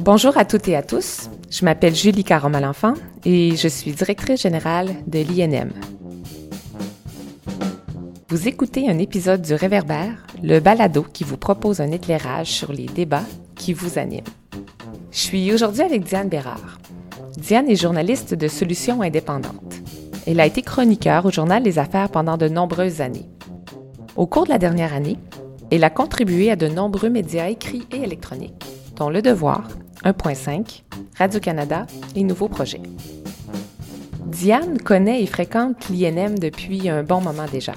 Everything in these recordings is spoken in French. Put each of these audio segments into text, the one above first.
Bonjour à toutes et à tous. Je m'appelle Julie Caron-Malenfant et je suis directrice générale de l'INM. Vous écoutez un épisode du Réverbère, le balado qui vous propose un éclairage sur les débats qui vous animent. Je suis aujourd'hui avec Diane Bérard. Diane est journaliste de Solutions indépendantes. Elle a été chroniqueur au journal Les Affaires pendant de nombreuses années. Au cours de la dernière année, elle a contribué à de nombreux médias écrits et électroniques, dont Le Devoir, 1.5, Radio-Canada et Nouveaux Projets. Diane connaît et fréquente l'INM depuis un bon moment déjà.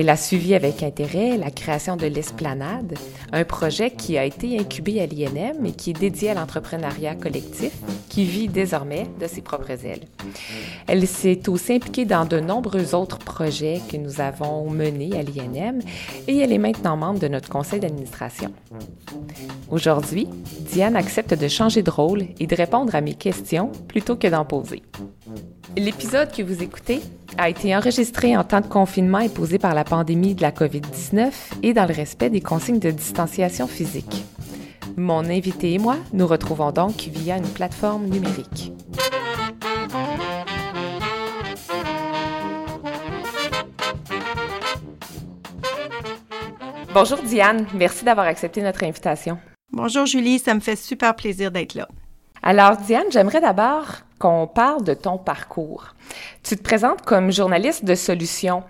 Elle a suivi avec intérêt la création de l'Esplanade, un projet qui a été incubé à l'INM et qui est dédié à l'entrepreneuriat collectif, qui vit désormais de ses propres ailes. Elle s'est aussi impliquée dans de nombreux autres projets que nous avons menés à l'INM et elle est maintenant membre de notre conseil d'administration. Aujourd'hui, Diane accepte de changer de rôle et de répondre à mes questions plutôt que d'en poser. L'épisode que vous écoutez a été enregistré en temps de confinement imposé par la pandémie de la COVID-19 et dans le respect des consignes de distanciation physique. Mon invité et moi nous retrouvons donc via une plateforme numérique. Bonjour Diane, merci d'avoir accepté notre invitation. Bonjour Julie, ça me fait super plaisir d'être là. Alors Diane, j'aimerais d'abord qu'on parle de ton parcours. Tu te présentes comme journaliste de solutions.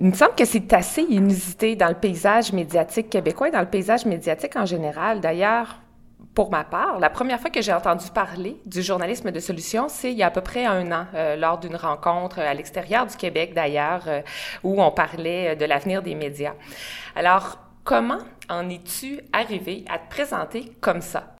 Il me semble que c'est assez inusité dans le paysage médiatique québécois et dans le paysage médiatique en général. D'ailleurs, pour ma part, la première fois que j'ai entendu parler du journalisme de solutions, c'est il y a à peu près un an, euh, lors d'une rencontre à l'extérieur du Québec d'ailleurs, euh, où on parlait de l'avenir des médias. Alors, comment en es-tu arrivé à te présenter comme ça?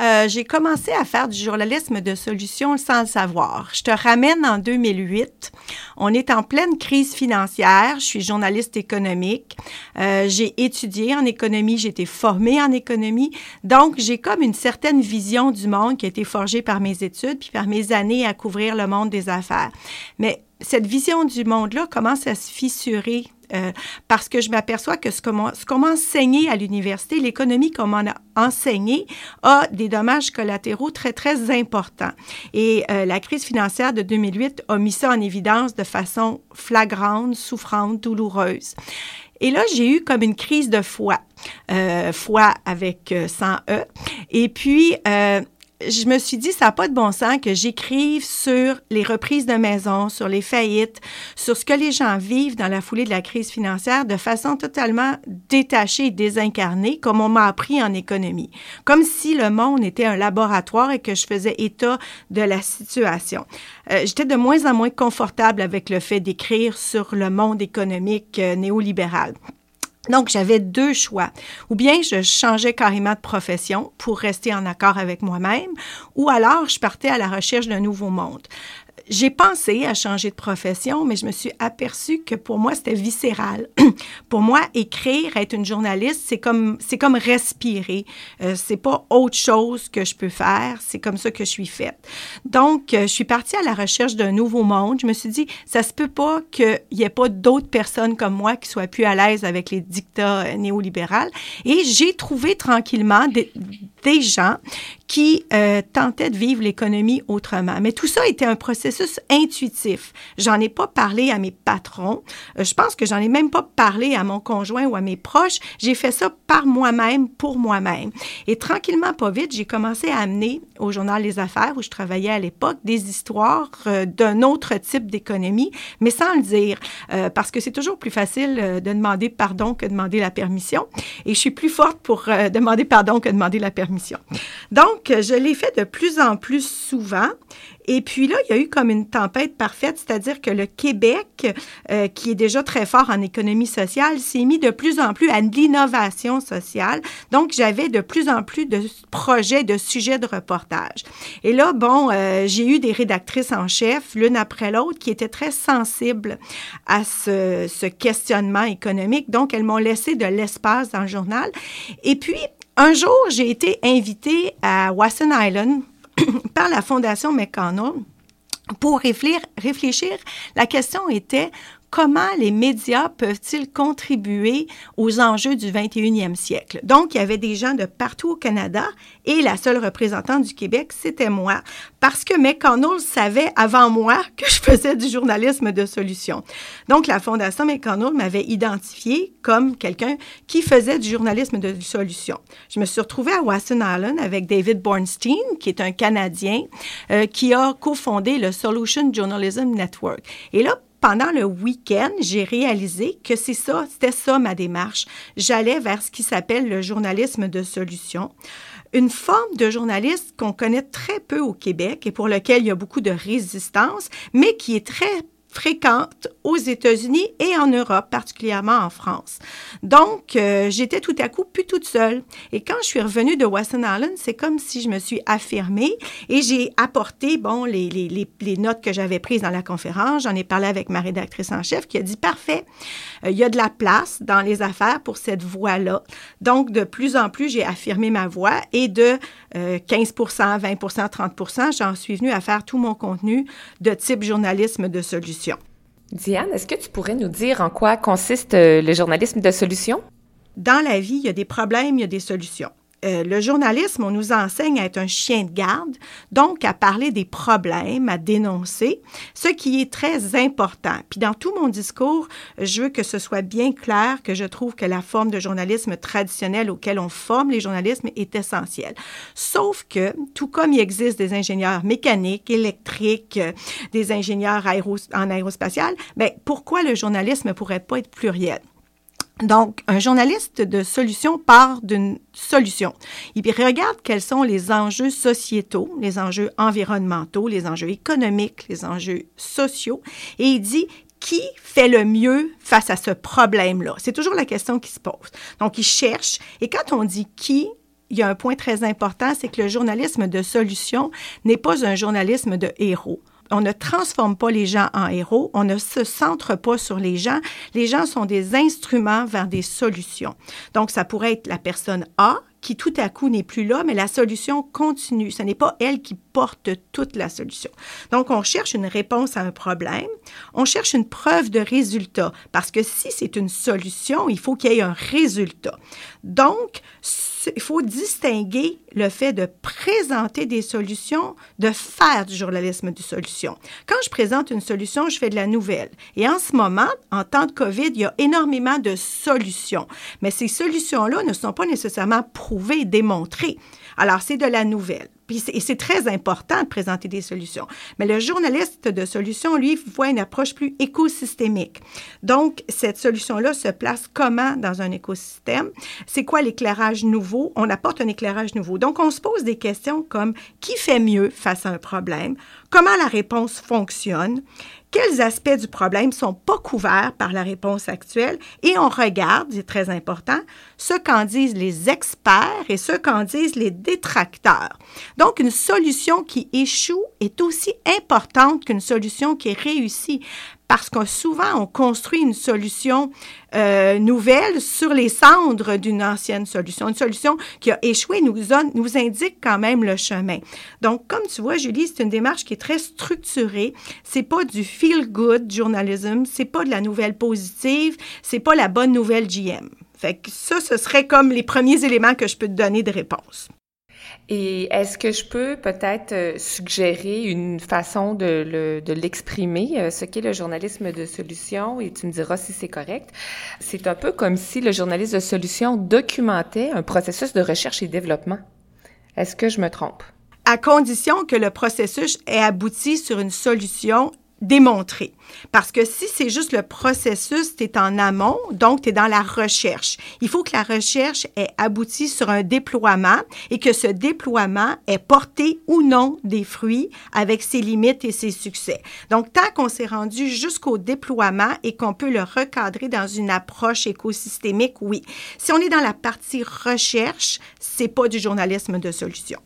Euh, j'ai commencé à faire du journalisme de solutions sans le savoir. Je te ramène en 2008. On est en pleine crise financière. Je suis journaliste économique. Euh, j'ai étudié en économie. J'ai été formée en économie. Donc, j'ai comme une certaine vision du monde qui a été forgée par mes études puis par mes années à couvrir le monde des affaires. Mais cette vision du monde-là commence à se fissurer euh, parce que je m'aperçois que ce qu'on m'a enseigné à l'université, l'économie qu'on m'a enseigné, a des dommages collatéraux très, très importants. Et euh, la crise financière de 2008 a mis ça en évidence de façon flagrante, souffrante, douloureuse. Et là, j'ai eu comme une crise de foi, euh, foi avec 100 E. Et puis, je me suis dit, ça n'a pas de bon sens que j'écrive sur les reprises de maison, sur les faillites, sur ce que les gens vivent dans la foulée de la crise financière de façon totalement détachée et désincarnée, comme on m'a appris en économie. Comme si le monde était un laboratoire et que je faisais état de la situation. Euh, j'étais de moins en moins confortable avec le fait d'écrire sur le monde économique euh, néolibéral. Donc, j'avais deux choix. Ou bien je changeais carrément de profession pour rester en accord avec moi-même, ou alors je partais à la recherche d'un nouveau monde j'ai pensé à changer de profession, mais je me suis aperçue que pour moi, c'était viscéral. pour moi, écrire, être une journaliste, c'est comme, c'est comme respirer. Euh, c'est pas autre chose que je peux faire. C'est comme ça que je suis faite. Donc, euh, je suis partie à la recherche d'un nouveau monde. Je me suis dit, ça se peut pas qu'il y ait pas d'autres personnes comme moi qui soient plus à l'aise avec les dictats euh, néolibéraux. Et j'ai trouvé tranquillement des, des gens qui euh, tentaient de vivre l'économie autrement. Mais tout ça était un processus intuitif. J'en ai pas parlé à mes patrons. Euh, je pense que j'en ai même pas parlé à mon conjoint ou à mes proches. J'ai fait ça par moi-même, pour moi-même. Et tranquillement, pas vite, j'ai commencé à amener au journal Les Affaires, où je travaillais à l'époque, des histoires euh, d'un autre type d'économie, mais sans le dire, parce que c'est toujours plus facile de demander pardon que de demander la permission. Et je suis plus forte pour demander pardon que demander la permission. Donc, donc, je l'ai fait de plus en plus souvent. Et puis là, il y a eu comme une tempête parfaite, c'est-à-dire que le Québec, euh, qui est déjà très fort en économie sociale, s'est mis de plus en plus à l'innovation sociale. Donc, j'avais de plus en plus de projets, de sujets de reportage. Et là, bon, euh, j'ai eu des rédactrices en chef, l'une après l'autre, qui étaient très sensibles à ce, ce questionnement économique. Donc, elles m'ont laissé de l'espace dans le journal. Et puis, un jour, j'ai été invitée à Wasson Island par la Fondation McConnell pour réfléchir. réfléchir. La question était comment les médias peuvent-ils contribuer aux enjeux du 21e siècle? Donc, il y avait des gens de partout au Canada et la seule représentante du Québec, c'était moi, parce que McConnell savait avant moi que je faisais du journalisme de solution. Donc, la Fondation McConnell m'avait identifié comme quelqu'un qui faisait du journalisme de solution. Je me suis retrouvée à Wasson Island avec David Bornstein, qui est un Canadien euh, qui a cofondé le Solution Journalism Network. Et là, pendant le week-end, j'ai réalisé que c'est ça, c'était ça ma démarche. J'allais vers ce qui s'appelle le journalisme de solution une forme de journaliste qu'on connaît très peu au Québec et pour lequel il y a beaucoup de résistance, mais qui est très fréquente aux États-Unis et en Europe, particulièrement en France. Donc, euh, j'étais tout à coup plus toute seule. Et quand je suis revenue de Wasson Island, c'est comme si je me suis affirmée et j'ai apporté, bon, les, notes que j'avais prises dans la conférence. J'en ai parlé avec ma rédactrice en chef qui a dit, parfait, euh, il y a de la place dans les affaires pour cette voix-là. Donc, de plus en plus, j'ai affirmé ma voix et de 15 20 30 j'en suis venue à faire tout mon contenu de type journalisme de solution. Diane, est-ce que tu pourrais nous dire en quoi consiste euh, le journalisme de solution? Dans la vie, il y a des problèmes, il y a des solutions. Euh, le journalisme, on nous enseigne à être un chien de garde, donc à parler des problèmes, à dénoncer, ce qui est très important. Puis dans tout mon discours, je veux que ce soit bien clair que je trouve que la forme de journalisme traditionnel auquel on forme les journalismes est essentielle. Sauf que, tout comme il existe des ingénieurs mécaniques, électriques, euh, des ingénieurs en aérospatial, bien, pourquoi le journalisme ne pourrait pas être pluriel? Donc, un journaliste de solution part d'une solution. Il regarde quels sont les enjeux sociétaux, les enjeux environnementaux, les enjeux économiques, les enjeux sociaux, et il dit qui fait le mieux face à ce problème-là. C'est toujours la question qui se pose. Donc, il cherche, et quand on dit qui, il y a un point très important, c'est que le journalisme de solution n'est pas un journalisme de héros on ne transforme pas les gens en héros, on ne se centre pas sur les gens. Les gens sont des instruments vers des solutions. Donc, ça pourrait être la personne A qui tout à coup n'est plus là, mais la solution continue. Ce n'est pas elle qui porte toute la solution. Donc, on cherche une réponse à un problème, on cherche une preuve de résultat, parce que si c'est une solution, il faut qu'il y ait un résultat. Donc, il faut distinguer le fait de présenter des solutions de faire du journalisme de solution. Quand je présente une solution, je fais de la nouvelle. Et en ce moment, en temps de COVID, il y a énormément de solutions. Mais ces solutions-là ne sont pas nécessairement prouvées, démontrées. Alors, c'est de la nouvelle. Puis et c'est très important de présenter des solutions. Mais le journaliste de solution, lui, voit une approche plus écosystémique. Donc, cette solution-là se place comment dans un écosystème? C'est quoi l'éclairage nouveau? On apporte un éclairage nouveau. Donc, on se pose des questions comme qui fait mieux face à un problème? Comment la réponse fonctionne? Quels aspects du problème sont pas couverts par la réponse actuelle et on regarde, c'est très important, ce qu'en disent les experts et ce qu'en disent les détracteurs. Donc, une solution qui échoue est aussi importante qu'une solution qui est réussie parce que souvent, on construit une solution euh, nouvelle sur les cendres d'une ancienne solution. Une solution qui a échoué nous, nous indique quand même le chemin. Donc, comme tu vois, Julie, c'est une démarche qui est très structurée. C'est pas du feel-good journalism, c'est pas de la nouvelle positive, c'est pas la bonne nouvelle GM. Fait que ça, ce serait comme les premiers éléments que je peux te donner de réponse. Et est-ce que je peux peut-être euh, suggérer une façon de, l'exprimer, euh, ce qu'est le journalisme de solution, et tu me diras si c'est correct. C'est un peu comme si le journaliste de solution documentait un processus de recherche et développement. Est-ce que je me trompe? À condition que le processus ait abouti sur une solution démontrer. Parce que si c'est juste le processus, tu es en amont, donc tu es dans la recherche. Il faut que la recherche ait abouti sur un déploiement et que ce déploiement ait porté ou non des fruits avec ses limites et ses succès. Donc, tant qu'on s'est rendu jusqu'au déploiement et qu'on peut le recadrer dans une approche écosystémique, oui. Si on est dans la partie recherche, c'est pas du journalisme de solution.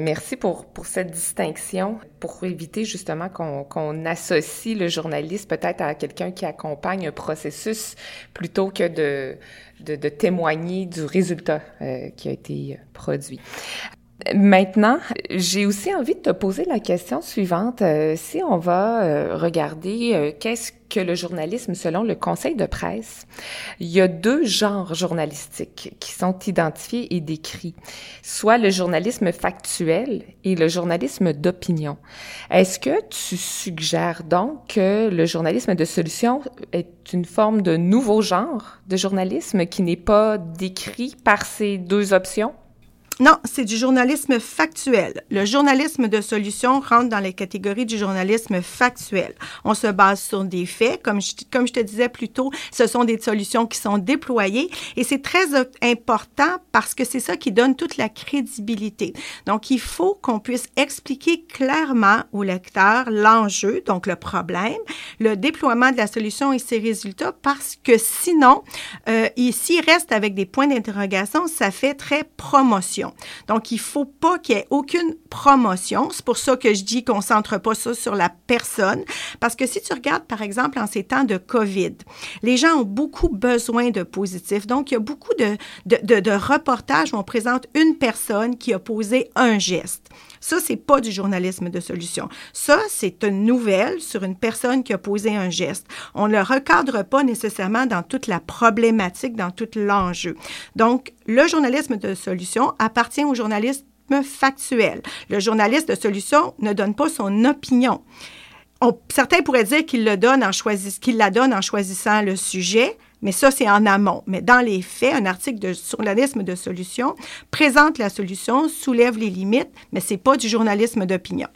Merci pour, pour cette distinction, pour éviter justement qu'on associe le journaliste peut-être à quelqu'un qui accompagne un processus plutôt que de, de, témoigner du résultat euh, qui a été produit. Maintenant, j'ai aussi envie de te poser la question suivante. Euh, si on va euh, regarder euh, qu'est-ce que le journalisme selon le Conseil de presse, il y a deux genres journalistiques qui sont identifiés et décrits, soit le journalisme factuel et le journalisme d'opinion. Est-ce que tu suggères donc que le journalisme de solution est une forme de nouveau genre de journalisme qui n'est pas décrit par ces deux options? Non, c'est du journalisme factuel. Le journalisme de solution rentre dans les catégories du journalisme factuel. On se base sur des faits. Comme je, comme je te disais plus tôt, ce sont des solutions qui sont déployées et c'est très important parce que c'est ça qui donne toute la crédibilité. Donc, il faut qu'on puisse expliquer clairement au lecteur l'enjeu, donc le problème, le déploiement de la solution et ses résultats parce que sinon, euh, s'il reste avec des points d'interrogation, ça fait très promotion. Donc, il faut pas qu'il y ait aucune promotion. C'est pour ça que je dis qu'on centre pas ça sur la personne. Parce que si tu regardes, par exemple, en ces temps de COVID, les gens ont beaucoup besoin de positifs. Donc, il y a beaucoup de, de, de reportages où on présente une personne qui a posé un geste. Ça, c'est pas du journalisme de solution. Ça, c'est une nouvelle sur une personne qui a posé un geste. On ne le recadre pas nécessairement dans toute la problématique, dans tout l'enjeu. Donc, le journalisme de solution appartient au journalisme factuel. Le journaliste de solution ne donne pas son opinion. certains pourraient dire qu'il qu'il la donne en choisissant le sujet, mais ça, c'est en amont. Mais dans les faits, un article de journalisme de solution présente la solution, soulève les limites, mais c'est pas du journalisme d'opinion.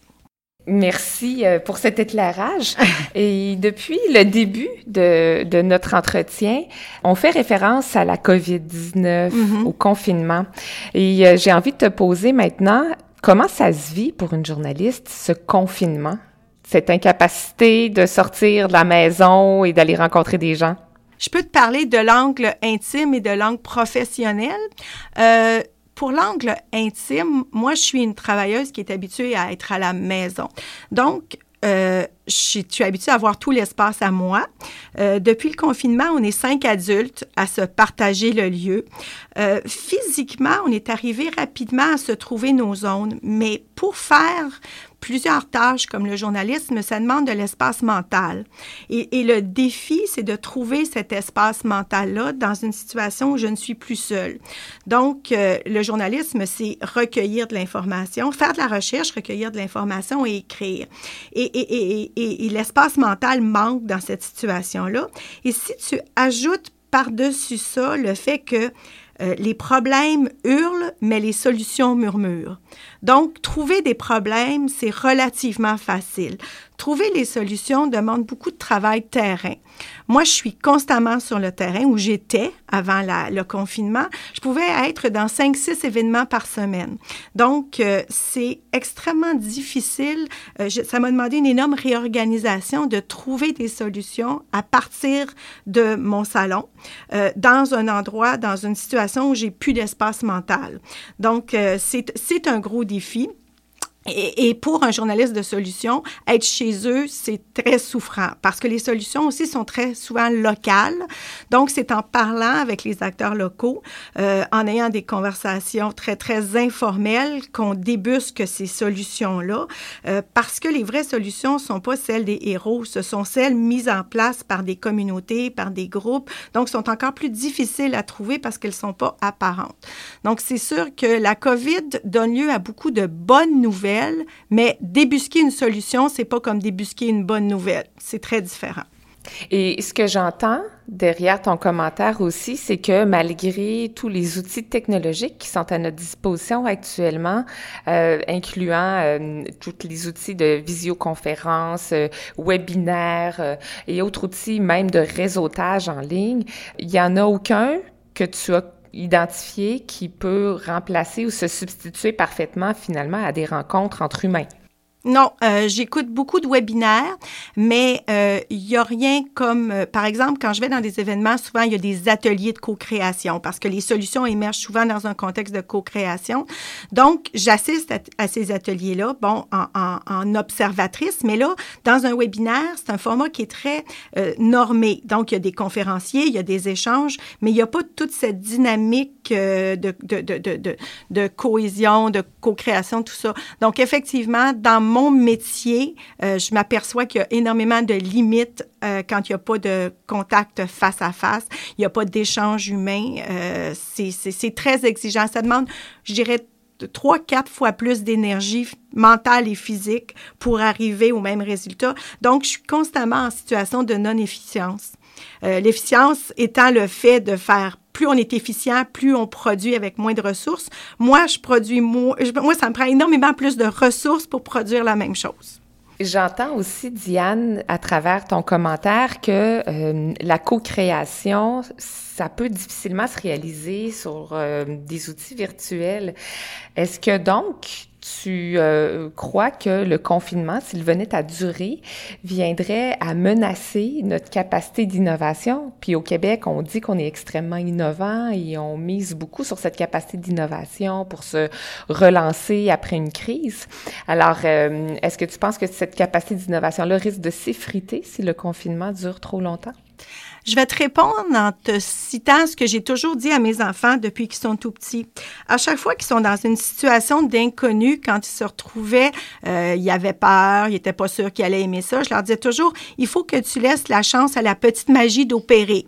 Merci euh, pour cet éclairage. Et depuis le début de, de notre entretien, on fait référence à la COVID-19, mm-hmm. au confinement. Et euh, j'ai envie de te poser maintenant, comment ça se vit pour une journaliste, ce confinement, cette incapacité de sortir de la maison et d'aller rencontrer des gens? Je peux te parler de l'angle intime et de l'angle professionnel. Euh, pour l'angle intime, moi, je suis une travailleuse qui est habituée à être à la maison. Donc, euh, je, suis, habituée à avoir tout l'espace à moi. Euh, depuis le confinement, on est cinq adultes à se partager le lieu. Euh, physiquement, on est arrivé rapidement à se trouver nos zones, mais pour faire plusieurs tâches comme le journalisme, ça demande de l'espace mental. Et, le défi, c'est de trouver cet espace mental-là dans une situation où je ne suis plus seule. Donc, euh, le journalisme, c'est recueillir de l'information, faire de la recherche, recueillir de l'information et écrire. Et, et l'espace mental manque dans cette situation-là. Et si tu ajoutes par-dessus ça le fait que euh, les problèmes hurlent, mais les solutions murmurent. Donc, trouver des problèmes, c'est relativement facile. Trouver les solutions demande beaucoup de travail terrain. Moi, je suis constamment sur le terrain où j'étais avant le confinement. Je pouvais être dans 5-6 événements par semaine. Donc, euh, c'est extrêmement difficile. Euh, ça m'a demandé une énorme réorganisation de trouver des solutions à partir de mon salon, euh, dans un endroit, dans une situation où j'ai plus d'espace mental. Donc, c'est un gros défi. Et, pour un journaliste de solutions, être chez eux, c'est très souffrant parce que les solutions aussi sont très souvent locales. Donc, c'est en parlant avec les acteurs locaux, euh, en ayant des conversations très, très informelles qu'on débusque ces solutions-là euh, parce que les vraies solutions sont pas celles des héros, ce sont celles mises en place par des communautés, par des groupes. Donc, sont encore plus difficiles à trouver parce qu'elles sont pas apparentes. Donc, c'est sûr que la COVID donne lieu à beaucoup de bonnes nouvelles mais débusquer une solution, c'est pas comme débusquer une bonne nouvelle. C'est très différent. Et ce que j'entends derrière ton commentaire aussi, c'est que malgré tous les outils technologiques qui sont à notre disposition actuellement, euh, incluant euh, tous les outils de visioconférence, euh, webinaire et autres outils même de réseautage en ligne, il y en a aucun que tu as identifié qui peut remplacer ou se substituer parfaitement finalement à des rencontres entre humains. Non, euh, j'écoute beaucoup de webinaires, mais euh, il n'y a rien comme, euh, par exemple, quand je vais dans des événements, souvent il y a des ateliers de co-création parce que les solutions émergent souvent dans un contexte de co-création. Donc, j'assiste à, ces ateliers-là, bon, en, en, observatrice, mais là, dans un webinaire, c'est un format qui est très normé. Donc, il y a des conférenciers, il y a des échanges, mais il n'y a pas toute cette dynamique de, de, cohésion, de co-création, tout ça. Donc, effectivement, dans mon métier, euh, je m'aperçois qu'il y a énormément de limites euh, quand il n'y a pas de contact face à face, il n'y a pas d'échange humain. Euh, c'est très exigeant. Ça demande, je dirais, trois, quatre fois plus d'énergie mentale et physique pour arriver au même résultat. Donc, je suis constamment en situation de non-efficience. L'efficience étant le fait de faire plus on est efficient, plus on produit avec moins de ressources. Moi, je produis moins, moi, ça me prend énormément plus de ressources pour produire la même chose. J'entends aussi, Diane, à travers ton commentaire, que euh, la co-création, ça peut difficilement se réaliser sur euh, des outils virtuels. Est-ce que donc, tu euh, crois que le confinement, s'il venait à durer, viendrait à menacer notre capacité d'innovation? Puis au Québec, on dit qu'on est extrêmement innovant et on mise beaucoup sur cette capacité d'innovation pour se relancer après une crise. Alors, euh, est-ce que tu penses que cette capacité d'innovation-là risque de s'effriter si le confinement dure trop longtemps? Je vais te répondre en te citant ce que j'ai toujours dit à mes enfants depuis qu'ils sont tout petits. À chaque fois qu'ils sont dans une situation d'inconnu, quand ils se retrouvaient, euh, ils avaient peur, ils n'étaient pas sûrs qu'ils allaient aimer ça, je leur disais toujours, il faut que tu laisses la chance à la petite magie d'opérer.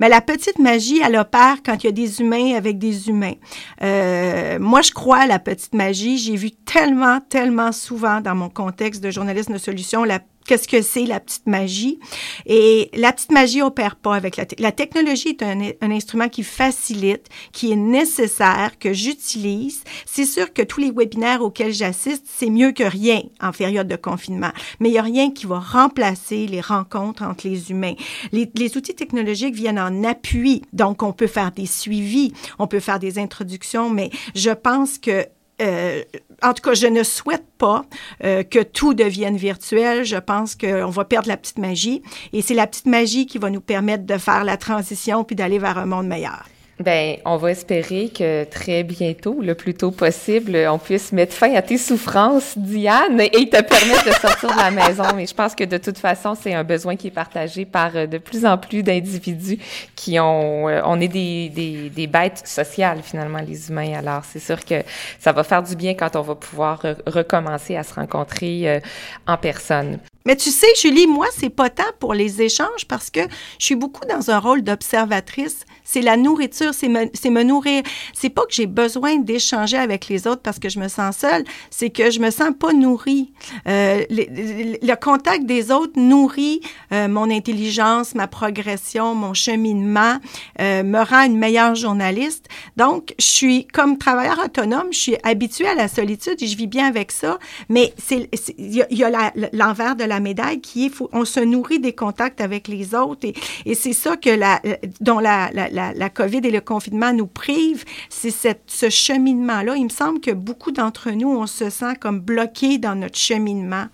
Mais la petite magie, elle opère quand il y a des humains avec des humains. Euh, moi, je crois à la petite magie. J'ai vu tellement, tellement souvent dans mon contexte de journaliste de solution la qu'est-ce que c'est la petite magie. Et la petite magie opère pas avec la, la technologie est un, un, instrument qui facilite, qui est nécessaire, que j'utilise. C'est sûr que tous les webinaires auxquels j'assiste, c'est mieux que rien en période de confinement. Mais il y a rien qui va remplacer les rencontres entre les humains. Les, les outils technologiques viennent en appui. Donc, on peut faire des suivis, on peut faire des introductions, mais je pense que euh, en tout cas, je ne souhaite pas euh, que tout devienne virtuel. Je pense qu'on va perdre la petite magie. Et c'est la petite magie qui va nous permettre de faire la transition puis d'aller vers un monde meilleur. Ben, on va espérer que très bientôt, le plus tôt possible, on puisse mettre fin à tes souffrances, Diane, et te permettre de sortir de la maison. Mais je pense que de toute façon, c'est un besoin qui est partagé par euh, de plus en plus d'individus qui ont, euh, on est des, des, des, bêtes sociales finalement, les humains. Alors, c'est sûr que ça va faire du bien quand on va pouvoir recommencer à se rencontrer euh, en personne. Mais tu sais, Julie, moi, c'est pas tant pour les échanges parce que je suis beaucoup dans un rôle d'observatrice. C'est la nourriture, c'est me, me, nourrir. C'est pas que j'ai besoin d'échanger avec les autres parce que je me sens seule, c'est que je me sens pas nourrie. Euh, le, le, contact des autres nourrit euh, mon intelligence, ma progression, mon cheminement, euh, me rend une meilleure journaliste. Donc, je suis comme travailleur autonome, je suis habituée à la solitude et je vis bien avec ça. Mais il y a, a l'envers de la la médaille qui est, on se nourrit des contacts avec les autres et, c'est ça que la, dont la, la, la, la, COVID et le confinement nous privent, c'est ce cheminement-là. Il me semble que beaucoup d'entre nous, on se sent comme bloqués dans notre cheminement.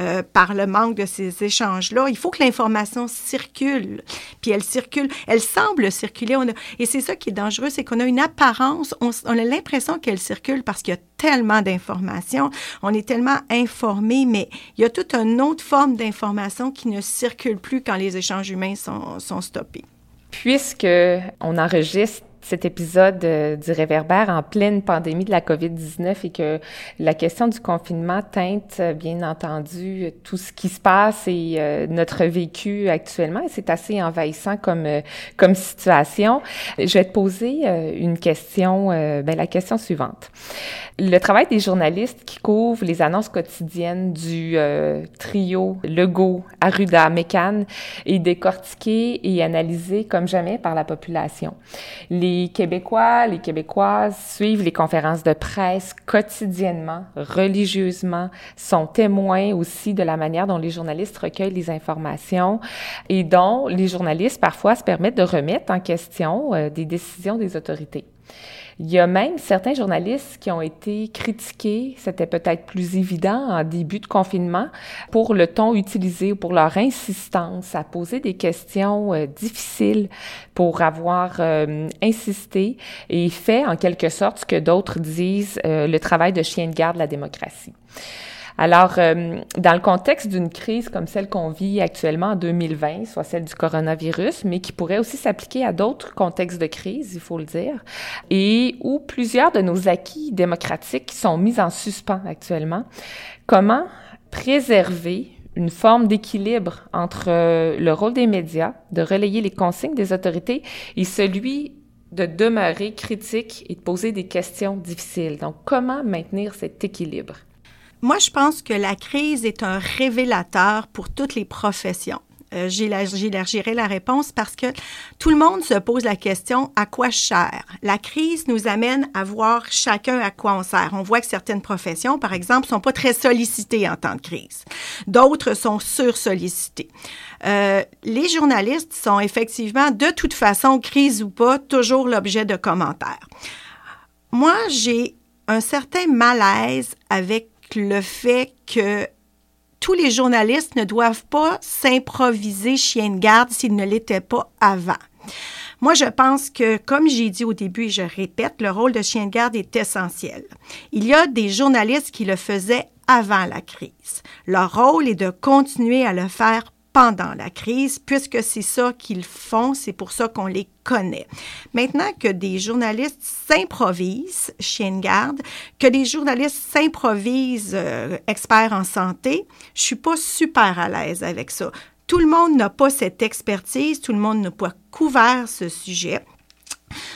Euh, par le manque de ces échanges-là. Il faut que l'information circule. Puis elle circule, elle semble circuler. Et c'est ça qui est dangereux, c'est qu'on a une apparence, on, on a l'impression qu'elle circule parce qu'il y a tellement d'informations, on est tellement informé, mais il y a toute une autre forme d'information qui ne circule plus quand les échanges humains sont, sont stoppés. Puisque on enregistre cet épisode euh, du réverbère en pleine pandémie de la COVID-19 et que la question du confinement teinte, euh, bien entendu, tout ce qui se passe et euh, notre vécu actuellement. C'est assez envahissant comme, comme situation. Je vais te poser une question, ben, la question suivante. Le travail des journalistes qui couvrent les annonces quotidiennes du trio Legault, Arruda, Mécan est décortiqué et analysé comme jamais par la population. Les Québécois, les Québécoises suivent les conférences de presse quotidiennement, religieusement, sont témoins aussi de la manière dont les journalistes recueillent les informations et dont les journalistes parfois se permettent de remettre en question euh, des décisions des autorités. Il y a même certains journalistes qui ont été critiqués, c'était peut-être plus évident en début de confinement, pour le ton utilisé ou pour leur insistance à poser des questions euh, difficiles, pour avoir euh, insisté et fait en quelque sorte ce que d'autres disent euh, le travail de chien de garde de la démocratie. Alors, euh, dans le contexte d'une crise comme celle qu'on vit actuellement en 2020, soit celle du coronavirus, mais qui pourrait aussi s'appliquer à d'autres contextes de crise, il faut le dire, et où plusieurs de nos acquis démocratiques sont mis en suspens actuellement, comment préserver une forme d'équilibre entre euh, le rôle des médias, de relayer les consignes des autorités, et celui de demeurer critique et de poser des questions difficiles? Donc, comment maintenir cet équilibre? Moi, je pense que la crise est un révélateur pour toutes les professions. Euh, J'élargirai la réponse parce que tout le monde se pose la question à quoi je sers. La crise nous amène à voir chacun à quoi on sert. On voit que certaines professions, par exemple, sont pas très sollicitées en temps de crise. D'autres sont sursollicitées. Euh, les journalistes sont effectivement, de toute façon, crise ou pas, toujours l'objet de commentaires. Moi, j'ai un certain malaise avec le fait que tous les journalistes ne doivent pas s'improviser chien de garde s'ils ne l'étaient pas avant. Moi, je pense que, comme j'ai dit au début et je répète, le rôle de chien de garde est essentiel. Il y a des journalistes qui le faisaient avant la crise. Leur rôle est de continuer à le faire pendant la crise, puisque c'est ça qu'ils font, c'est pour ça qu'on les connaît. Maintenant que des journalistes s'improvisent, garde, que des journalistes s'improvisent euh, experts en santé, je suis pas super à l'aise avec ça. Tout le monde n'a pas cette expertise, tout le monde n'a pas couvert ce sujet.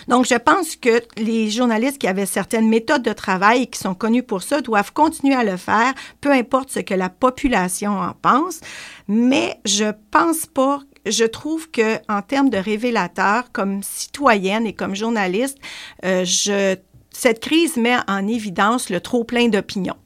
Donc, je pense que les journalistes qui avaient certaines méthodes de travail et qui sont connus pour ça doivent continuer à le faire, peu importe ce que la population en pense. Mais je pense pas je trouve que en termes de révélateur, comme citoyenne et comme journaliste, euh, cette crise met en évidence le trop plein d'opinions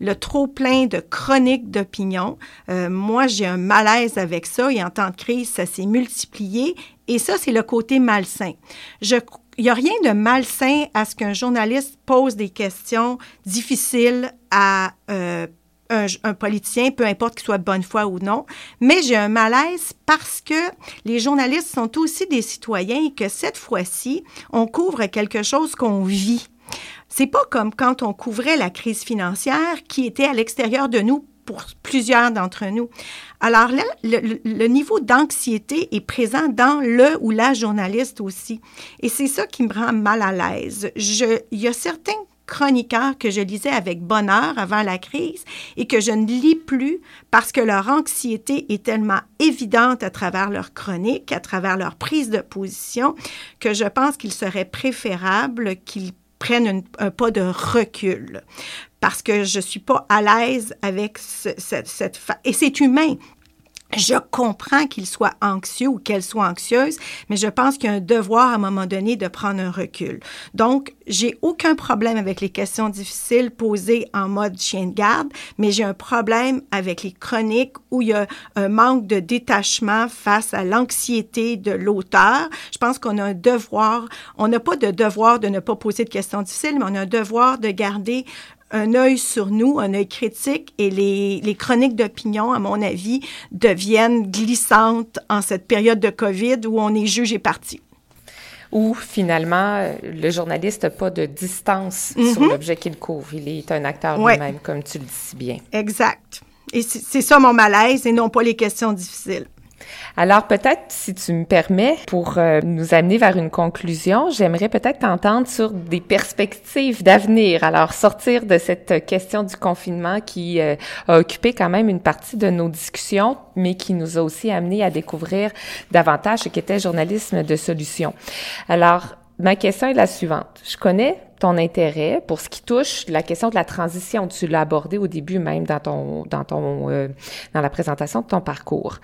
le trop plein de chroniques d'opinion. Euh, moi, j'ai un malaise avec ça et en temps de crise, ça s'est multiplié et ça, c'est le côté malsain. Il n'y a rien de malsain à ce qu'un journaliste pose des questions difficiles à euh, un, un, politicien, peu importe qu'il soit de bonne foi ou non, mais j'ai un malaise parce que les journalistes sont aussi des citoyens et que cette fois-ci, on couvre quelque chose qu'on vit. C'est pas comme quand on couvrait la crise financière qui était à l'extérieur de nous pour plusieurs d'entre nous. Alors là, le, niveau d'anxiété est présent dans le ou la journaliste aussi. Et c'est ça qui me rend mal à l'aise. Il y a certains chroniqueurs que je lisais avec bonheur avant la crise et que je ne lis plus parce que leur anxiété est tellement évidente à travers leur chronique, à travers leur prise de position, que je pense qu'il serait préférable qu'ils prennent un pas de recul parce que je suis pas à l'aise avec cette, cette et c'est humain. Je comprends qu'il soit anxieux ou qu'elle soit anxieuse, mais je pense qu'il y a un devoir à un moment donné de prendre un recul. Donc, j'ai aucun problème avec les questions difficiles posées en mode chien de garde, mais j'ai un problème avec les chroniques où il y a un manque de détachement face à l'anxiété de l'auteur. Je pense qu'on a un devoir, on n'a pas de devoir de ne pas poser de questions difficiles, mais on a un devoir de garder un œil sur nous, un œil critique, et les, les chroniques d'opinion, à mon avis, deviennent glissantes en cette période de COVID où on est jugé parti où finalement le journaliste n'a pas de distance sur mhm. l'objet qu'il couvre. Il est un acteur lui-même, comme tu le dis si bien. Exact. Et c'est ça mon malaise et non pas les questions difficiles. Alors peut-être, si tu me permets, pour euh, nous amener vers une conclusion, j'aimerais peut-être t'entendre sur des perspectives d'avenir. Alors sortir de cette question du confinement qui euh, a occupé quand même une partie de nos discussions, mais qui nous a aussi amené à découvrir davantage ce qu'était journalisme de solution. Alors, ma question est la suivante. Je connais ton intérêt pour ce qui touche la question de la transition. Tu l'as abordé au début même dans ton dans ton euh, dans la présentation de ton parcours.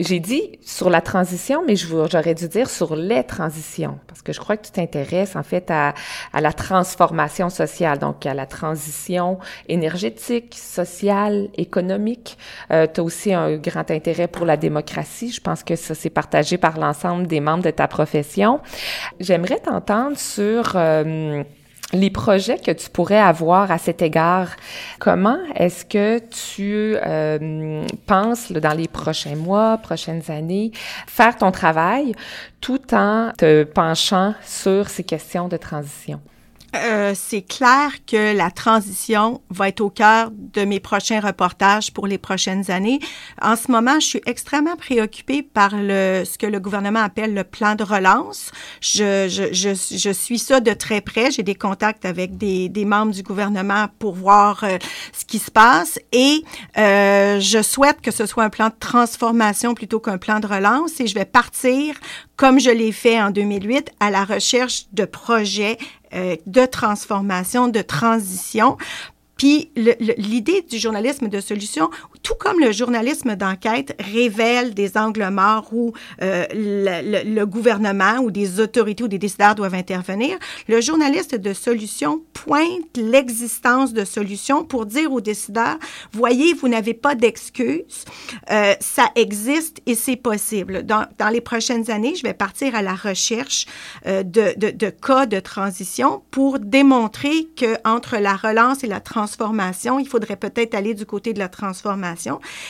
J'ai dit sur la transition, mais j'aurais dû dire sur les transitions parce que je crois que tu t'intéresses en fait à, à la transformation sociale, donc à la transition énergétique, sociale, économique. Euh, tu as aussi un grand intérêt pour la démocratie. Je pense que ça c'est partagé par l'ensemble des membres de ta profession. J'aimerais t'entendre sur euh, les projets que tu pourrais avoir à cet égard, comment est-ce que tu euh, penses dans les prochains mois, prochaines années, faire ton travail tout en te penchant sur ces questions de transition? Euh, c'est clair que la transition va être au cœur de mes prochains reportages pour les prochaines années. En ce moment, je suis extrêmement préoccupée par le, ce que le gouvernement appelle le plan de relance. Je, je, je, je suis ça de très près. J'ai des contacts avec des, des, membres du gouvernement pour voir euh, ce qui se passe et euh, je souhaite que ce soit un plan de transformation plutôt qu'un plan de relance et je vais partir comme je l'ai fait en 2008, à la recherche de projets euh, de transformation, de transition. Puis l'idée du journalisme de solution, tout comme le journalisme d'enquête révèle des angles morts où euh, le, le, gouvernement ou des autorités ou des décideurs doivent intervenir, le journaliste de solution pointe l'existence de solutions pour dire aux décideurs, voyez, vous n'avez pas d'excuses, euh, ça existe et c'est possible. Dans, dans, les prochaines années, je vais partir à la recherche euh, de, de, de, cas de transition pour démontrer que entre la relance et la transformation, il faudrait peut-être aller du côté de la transformation,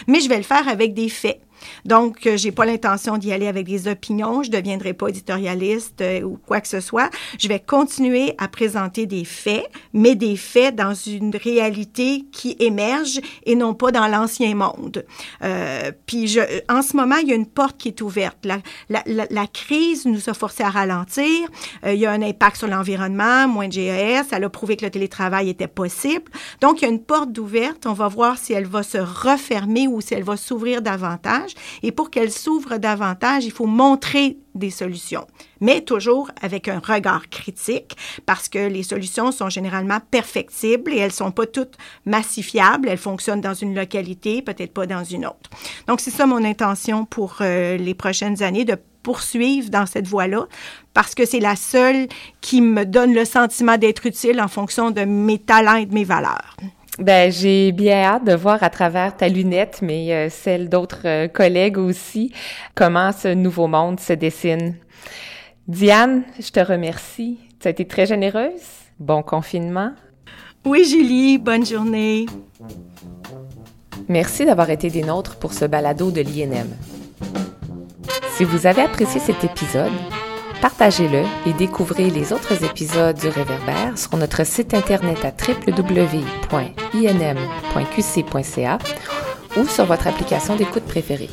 mais je vais le faire avec des faits. Donc, euh, j'ai pas l'intention d'y aller avec des opinions. Je deviendrai pas éditorialiste euh, ou quoi que ce soit. Je vais continuer à présenter des faits, mais des faits dans une réalité qui émerge et non pas dans l'ancien monde. Euh, puis, en ce moment, il y a une porte qui est ouverte. La, la, la, crise nous a forcé à ralentir. Euh, il y a un impact sur l'environnement, moins de GES. Elle a prouvé que le télétravail était possible. Donc, il y a une porte d'ouverte. On va voir si elle va se refermer ou si elle va s'ouvrir davantage. Et pour qu'elle s'ouvre davantage, il faut montrer des solutions, mais toujours avec un regard critique parce que les solutions sont généralement perfectibles et elles sont pas toutes massifiables. Elles fonctionnent dans une localité, peut-être pas dans une autre. Donc, c'est ça mon intention pour euh, les prochaines années, de poursuivre dans cette voie-là parce que c'est la seule qui me donne le sentiment d'être utile en fonction de mes talents et de mes valeurs. Ben, j'ai bien hâte de voir à travers ta lunette, mais euh, celle d'autres euh, collègues aussi, comment ce nouveau monde se dessine. Diane, je te remercie. Tu as été très généreuse. Bon confinement. Oui, Julie, bonne journée. Merci d'avoir été des nôtres pour ce balado de l'INM. Si vous avez apprécié cet épisode, partagez-le et découvrez les autres épisodes du Réverbère sur notre site internet à www.inm.qc.ca ou sur votre application d'écoute préférée.